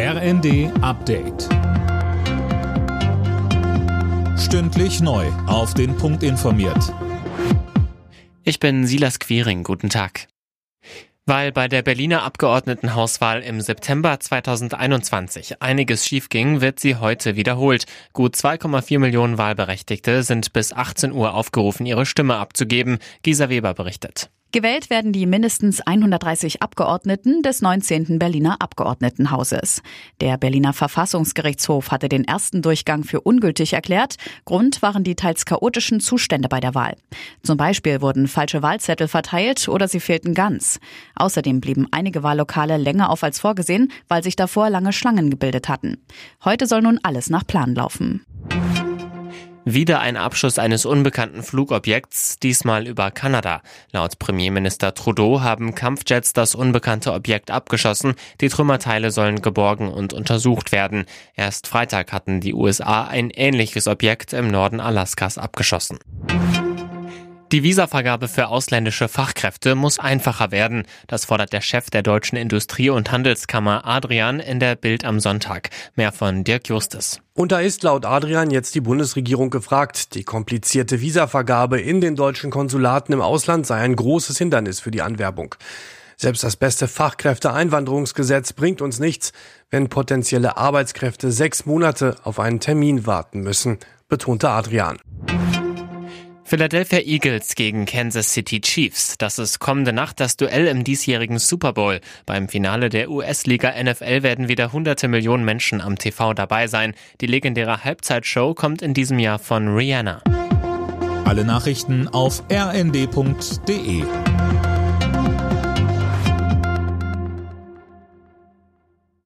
RND Update. Stündlich neu. Auf den Punkt informiert. Ich bin Silas Quiring. Guten Tag. Weil bei der Berliner Abgeordnetenhauswahl im September 2021 einiges schiefging, wird sie heute wiederholt. Gut 2,4 Millionen Wahlberechtigte sind bis 18 Uhr aufgerufen, ihre Stimme abzugeben. Gisa Weber berichtet. Gewählt werden die mindestens 130 Abgeordneten des 19. Berliner Abgeordnetenhauses. Der Berliner Verfassungsgerichtshof hatte den ersten Durchgang für ungültig erklärt. Grund waren die teils chaotischen Zustände bei der Wahl. Zum Beispiel wurden falsche Wahlzettel verteilt oder sie fehlten ganz. Außerdem blieben einige Wahllokale länger auf als vorgesehen, weil sich davor lange Schlangen gebildet hatten. Heute soll nun alles nach Plan laufen. Wieder ein Abschuss eines unbekannten Flugobjekts, diesmal über Kanada. Laut Premierminister Trudeau haben Kampfjets das unbekannte Objekt abgeschossen. Die Trümmerteile sollen geborgen und untersucht werden. Erst Freitag hatten die USA ein ähnliches Objekt im Norden Alaskas abgeschossen. Die Visavergabe für ausländische Fachkräfte muss einfacher werden. Das fordert der Chef der Deutschen Industrie- und Handelskammer Adrian in der Bild am Sonntag. Mehr von Dirk Justus. Und da ist laut Adrian jetzt die Bundesregierung gefragt. Die komplizierte Visavergabe in den deutschen Konsulaten im Ausland sei ein großes Hindernis für die Anwerbung. Selbst das beste Fachkräfteeinwanderungsgesetz bringt uns nichts, wenn potenzielle Arbeitskräfte sechs Monate auf einen Termin warten müssen, betonte Adrian. Philadelphia Eagles gegen Kansas City Chiefs. Das ist kommende Nacht das Duell im diesjährigen Super Bowl. Beim Finale der US-Liga NFL werden wieder hunderte Millionen Menschen am TV dabei sein. Die legendäre Halbzeitshow kommt in diesem Jahr von Rihanna. Alle Nachrichten auf rnd.de